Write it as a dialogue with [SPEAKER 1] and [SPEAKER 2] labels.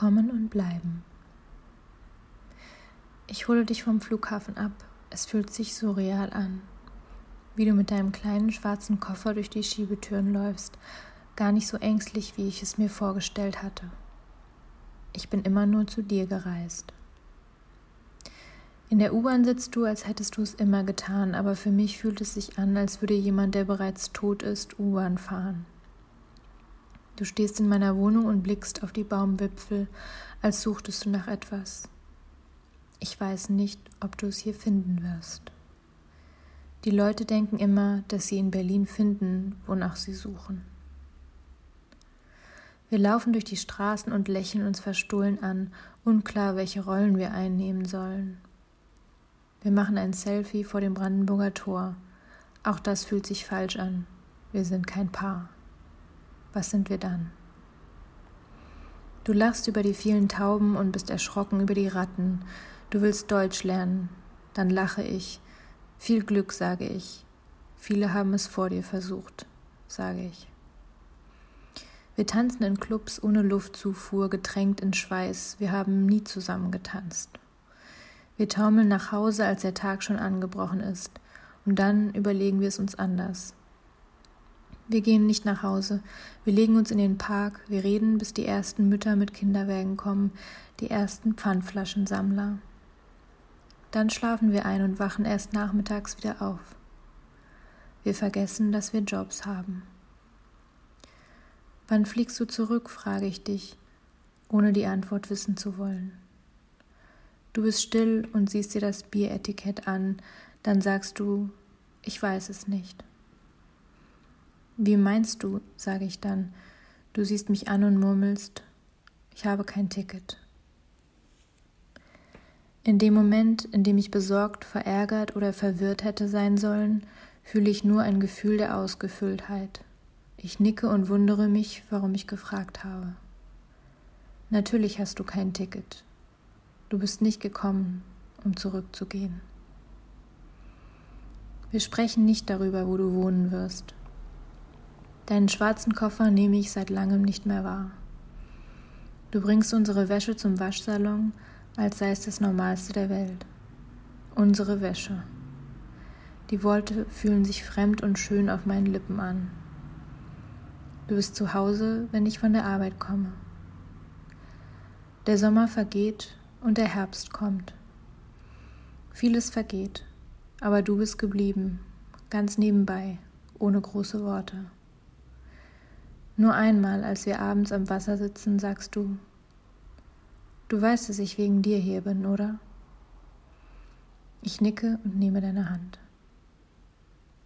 [SPEAKER 1] Kommen und Bleiben. Ich hole dich vom Flughafen ab. Es fühlt sich surreal an. Wie du mit deinem kleinen schwarzen Koffer durch die Schiebetüren läufst, gar nicht so ängstlich, wie ich es mir vorgestellt hatte. Ich bin immer nur zu dir gereist. In der U-Bahn sitzt du, als hättest du es immer getan, aber für mich fühlt es sich an, als würde jemand, der bereits tot ist, U-Bahn fahren. Du stehst in meiner Wohnung und blickst auf die Baumwipfel, als suchtest du nach etwas. Ich weiß nicht, ob du es hier finden wirst. Die Leute denken immer, dass sie in Berlin finden, wonach sie suchen. Wir laufen durch die Straßen und lächeln uns verstohlen an, unklar, welche Rollen wir einnehmen sollen. Wir machen ein Selfie vor dem Brandenburger Tor. Auch das fühlt sich falsch an. Wir sind kein Paar was sind wir dann? Du lachst über die vielen Tauben und bist erschrocken über die Ratten. Du willst Deutsch lernen. Dann lache ich. Viel Glück, sage ich. Viele haben es vor dir versucht, sage ich. Wir tanzen in Clubs ohne Luftzufuhr, getränkt in Schweiß. Wir haben nie zusammen getanzt. Wir taumeln nach Hause, als der Tag schon angebrochen ist. Und dann überlegen wir es uns anders. Wir gehen nicht nach Hause. Wir legen uns in den Park. Wir reden, bis die ersten Mütter mit Kinderwägen kommen, die ersten Pfandflaschensammler. Dann schlafen wir ein und wachen erst nachmittags wieder auf. Wir vergessen, dass wir Jobs haben. Wann fliegst du zurück, frage ich dich, ohne die Antwort wissen zu wollen. Du bist still und siehst dir das Bieretikett an, dann sagst du, ich weiß es nicht. Wie meinst du, sage ich dann. Du siehst mich an und murmelst, ich habe kein Ticket. In dem Moment, in dem ich besorgt, verärgert oder verwirrt hätte sein sollen, fühle ich nur ein Gefühl der Ausgefülltheit. Ich nicke und wundere mich, warum ich gefragt habe. Natürlich hast du kein Ticket. Du bist nicht gekommen, um zurückzugehen. Wir sprechen nicht darüber, wo du wohnen wirst. Deinen schwarzen Koffer nehme ich seit langem nicht mehr wahr. Du bringst unsere Wäsche zum Waschsalon, als sei es das Normalste der Welt. Unsere Wäsche. Die Worte fühlen sich fremd und schön auf meinen Lippen an. Du bist zu Hause, wenn ich von der Arbeit komme. Der Sommer vergeht und der Herbst kommt. Vieles vergeht, aber du bist geblieben, ganz nebenbei, ohne große Worte. Nur einmal, als wir abends am Wasser sitzen, sagst du, du weißt, dass ich wegen dir hier bin, oder? Ich nicke und nehme deine Hand.